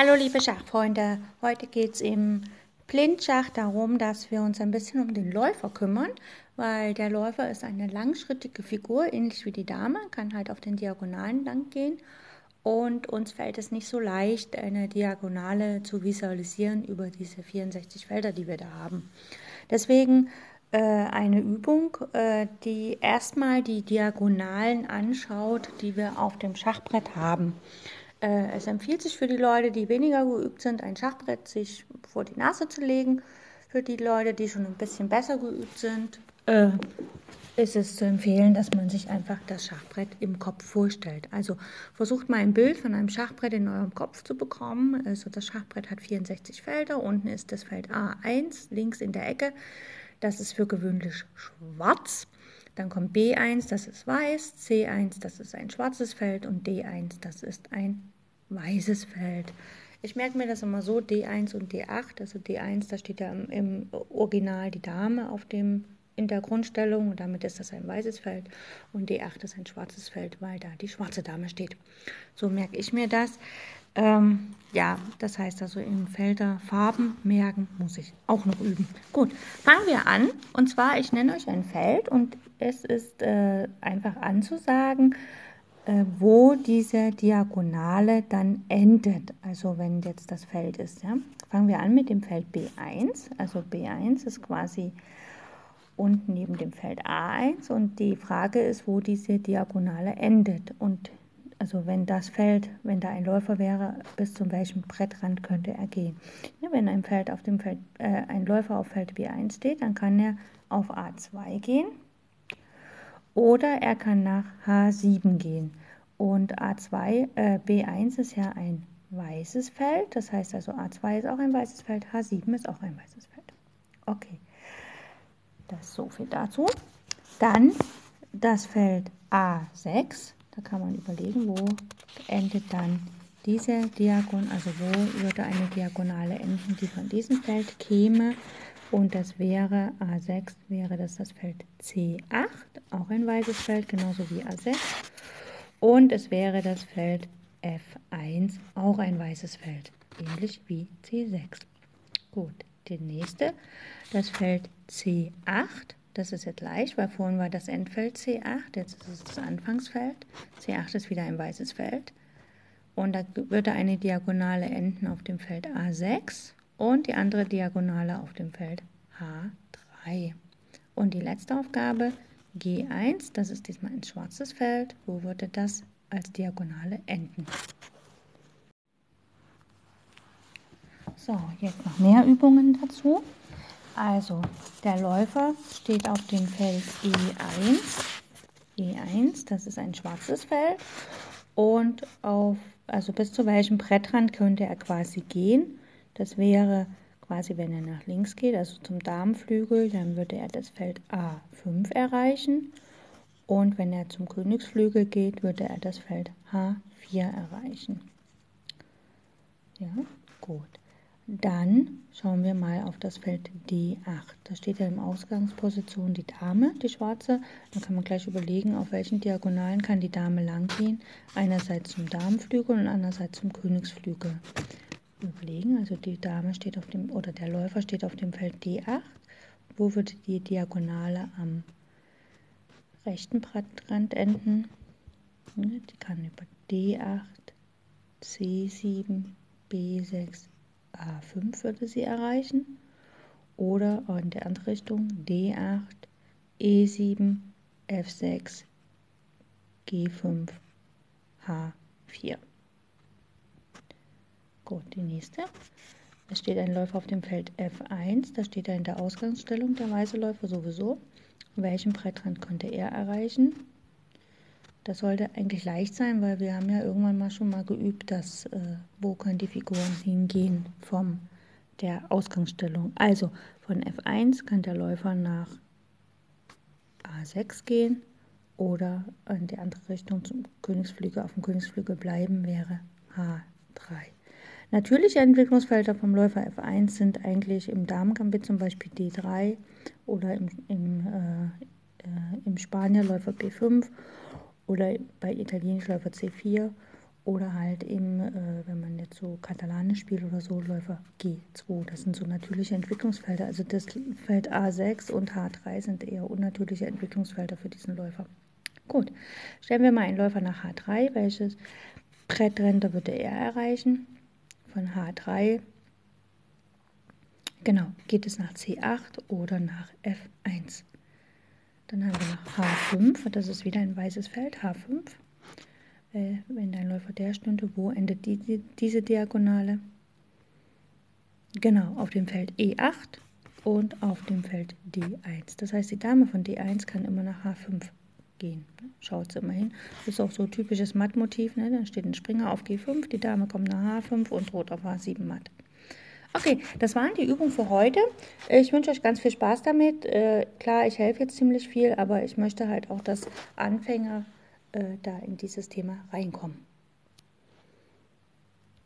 Hallo liebe Schachfreunde, heute geht es im Blindschach darum, dass wir uns ein bisschen um den Läufer kümmern, weil der Läufer ist eine langschrittige Figur, ähnlich wie die Dame, kann halt auf den Diagonalen lang gehen und uns fällt es nicht so leicht, eine Diagonale zu visualisieren über diese 64 Felder, die wir da haben. Deswegen äh, eine Übung, äh, die erstmal die Diagonalen anschaut, die wir auf dem Schachbrett haben. Äh, es empfiehlt sich für die Leute, die weniger geübt sind, ein Schachbrett sich vor die Nase zu legen. Für die Leute, die schon ein bisschen besser geübt sind, äh, ist es zu empfehlen, dass man sich einfach das Schachbrett im Kopf vorstellt. Also versucht mal ein Bild von einem Schachbrett in eurem Kopf zu bekommen. Also das Schachbrett hat 64 Felder. Unten ist das Feld A1, links in der Ecke. Das ist für gewöhnlich schwarz. Dann kommt B1, das ist weiß, C1, das ist ein schwarzes Feld und D1, das ist ein weißes Feld. Ich merke mir das immer so, D1 und D8, also D1, da steht ja im, Original die Dame auf dem, in der Grundstellung und damit ist das ein weißes Feld und D8 ist ein schwarzes Feld, weil da die schwarze Dame steht. So merke ich mir das. Ähm, ja, das heißt also in Felder Farben merken muss ich auch noch üben. Gut, fangen wir an. Und zwar, ich nenne euch ein Feld und es ist äh, einfach anzusagen, äh, wo diese Diagonale dann endet. Also wenn jetzt das Feld ist. Ja? Fangen wir an mit dem Feld B1. Also B1 ist quasi unten neben dem Feld A1 und die Frage ist, wo diese Diagonale endet. Und also wenn das Feld, wenn da ein Läufer wäre, bis zu welchem Brettrand könnte er gehen. Wenn ein Feld auf dem Feld, äh, ein Läufer auf Feld B1 steht, dann kann er auf A2 gehen oder er kann nach H7 gehen. Und A2, äh, B1 ist ja ein weißes Feld, das heißt also A2 ist auch ein weißes Feld, H7 ist auch ein weißes Feld. Okay, das ist so viel dazu. Dann das Feld A6 da kann man überlegen, wo endet dann diese Diagon, also wo würde eine Diagonale enden, die von diesem Feld käme. Und das wäre A6, wäre das das Feld C8, auch ein weißes Feld, genauso wie A6. Und es wäre das Feld F1, auch ein weißes Feld, ähnlich wie C6. Gut, die nächste, das Feld C8 das ist jetzt leicht, weil vorhin war das Endfeld C8, jetzt ist es das Anfangsfeld. C8 ist wieder ein weißes Feld. Und da würde eine Diagonale enden auf dem Feld A6 und die andere Diagonale auf dem Feld H3. Und die letzte Aufgabe G1, das ist diesmal ein schwarzes Feld. Wo würde das als Diagonale enden? So, jetzt noch mehr Übungen dazu. Also, der Läufer steht auf dem Feld E1. E1, das ist ein schwarzes Feld. Und auf, also bis zu welchem Brettrand könnte er quasi gehen? Das wäre quasi, wenn er nach links geht, also zum Darmflügel, dann würde er das Feld A5 erreichen. Und wenn er zum Königsflügel geht, würde er das Feld H4 erreichen. Ja, gut. Dann schauen wir mal auf das Feld D8. Da steht ja in Ausgangsposition die Dame, die schwarze. Dann kann man gleich überlegen, auf welchen Diagonalen kann die Dame lang gehen. Einerseits zum Damenflügel und andererseits zum Königsflügel. Überlegen, also die Dame steht auf dem, oder der Läufer steht auf dem Feld D8. Wo würde die Diagonale am rechten Brettrand enden? Die kann über D8, C7, B6, A5 würde sie erreichen oder in der andere Richtung D8, E7, F6, G5, H4. Gut, die nächste. Es steht ein Läufer auf dem Feld F1, da steht er in der Ausgangsstellung, der weiße Läufer sowieso. Welchen Brettrand konnte er erreichen? Das sollte eigentlich leicht sein, weil wir haben ja irgendwann mal schon mal geübt, dass äh, wo können die Figuren hingehen vom der Ausgangsstellung. Also von F1 kann der Läufer nach A6 gehen oder in die andere Richtung zum Königsflügel. Auf dem Königsflügel bleiben wäre H3. Natürliche Entwicklungsfelder vom Läufer F1 sind eigentlich im Damengambit zum Beispiel D3 oder im, im, äh, äh, im Spanierläufer B5 oder bei Italienisch Läufer C4 oder halt eben, äh, wenn man jetzt so Katalanisch spielt oder so, Läufer G2. Das sind so natürliche Entwicklungsfelder. Also das Feld A6 und H3 sind eher unnatürliche Entwicklungsfelder für diesen Läufer. Gut, stellen wir mal einen Läufer nach H3. Welches Brettränder würde er erreichen? Von H3 Genau, geht es nach C8 oder nach F1. Dann haben wir noch H5, das ist wieder ein weißes Feld, H5. Äh, wenn dein Läufer der stünde, wo endet die, die, diese Diagonale? Genau, auf dem Feld E8 und auf dem Feld D1. Das heißt, die Dame von D1 kann immer nach H5 gehen. Schaut sie immer hin. Das ist auch so ein typisches Mattmotiv. Ne? Dann steht ein Springer auf G5, die Dame kommt nach H5 und droht auf H7 Matt. Okay, das waren die Übungen für heute. Ich wünsche euch ganz viel Spaß damit. Äh, klar, ich helfe jetzt ziemlich viel, aber ich möchte halt auch, dass Anfänger äh, da in dieses Thema reinkommen.